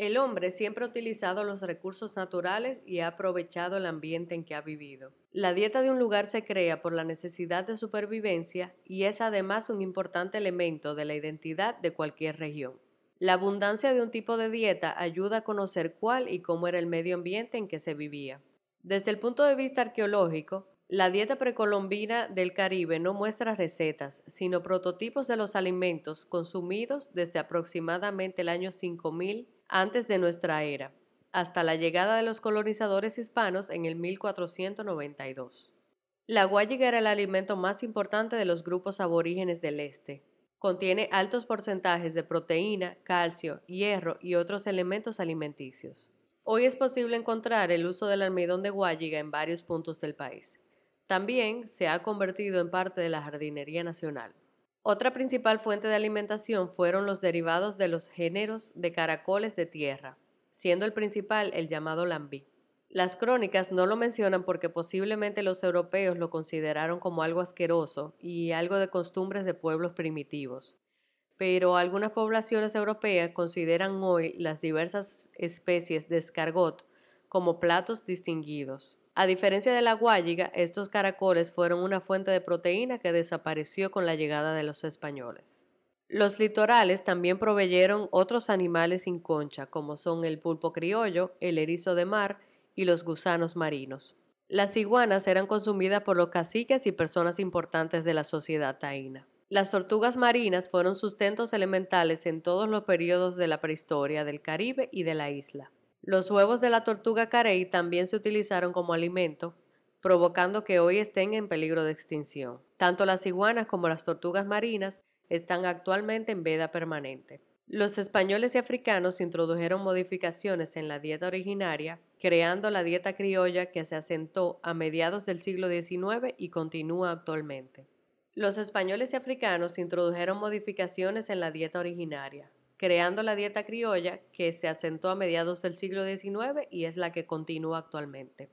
El hombre siempre ha utilizado los recursos naturales y ha aprovechado el ambiente en que ha vivido. La dieta de un lugar se crea por la necesidad de supervivencia y es además un importante elemento de la identidad de cualquier región. La abundancia de un tipo de dieta ayuda a conocer cuál y cómo era el medio ambiente en que se vivía. Desde el punto de vista arqueológico, la dieta precolombina del Caribe no muestra recetas, sino prototipos de los alimentos consumidos desde aproximadamente el año 5000 antes de nuestra era, hasta la llegada de los colonizadores hispanos en el 1492. La guayiga era el alimento más importante de los grupos aborígenes del este. Contiene altos porcentajes de proteína, calcio, hierro y otros elementos alimenticios. Hoy es posible encontrar el uso del almidón de guayiga en varios puntos del país. También se ha convertido en parte de la jardinería nacional. Otra principal fuente de alimentación fueron los derivados de los géneros de caracoles de tierra, siendo el principal el llamado lambí. Las crónicas no lo mencionan porque posiblemente los europeos lo consideraron como algo asqueroso y algo de costumbres de pueblos primitivos. Pero algunas poblaciones europeas consideran hoy las diversas especies de escargot como platos distinguidos. A diferencia de la guayiga, estos caracoles fueron una fuente de proteína que desapareció con la llegada de los españoles. Los litorales también proveyeron otros animales sin concha, como son el pulpo criollo, el erizo de mar y los gusanos marinos. Las iguanas eran consumidas por los caciques y personas importantes de la sociedad taína. Las tortugas marinas fueron sustentos elementales en todos los periodos de la prehistoria del Caribe y de la isla. Los huevos de la tortuga carey también se utilizaron como alimento, provocando que hoy estén en peligro de extinción. Tanto las iguanas como las tortugas marinas están actualmente en veda permanente. Los españoles y africanos introdujeron modificaciones en la dieta originaria, creando la dieta criolla que se asentó a mediados del siglo XIX y continúa actualmente. Los españoles y africanos introdujeron modificaciones en la dieta originaria, creando la dieta criolla que se asentó a mediados del siglo XIX y es la que continúa actualmente.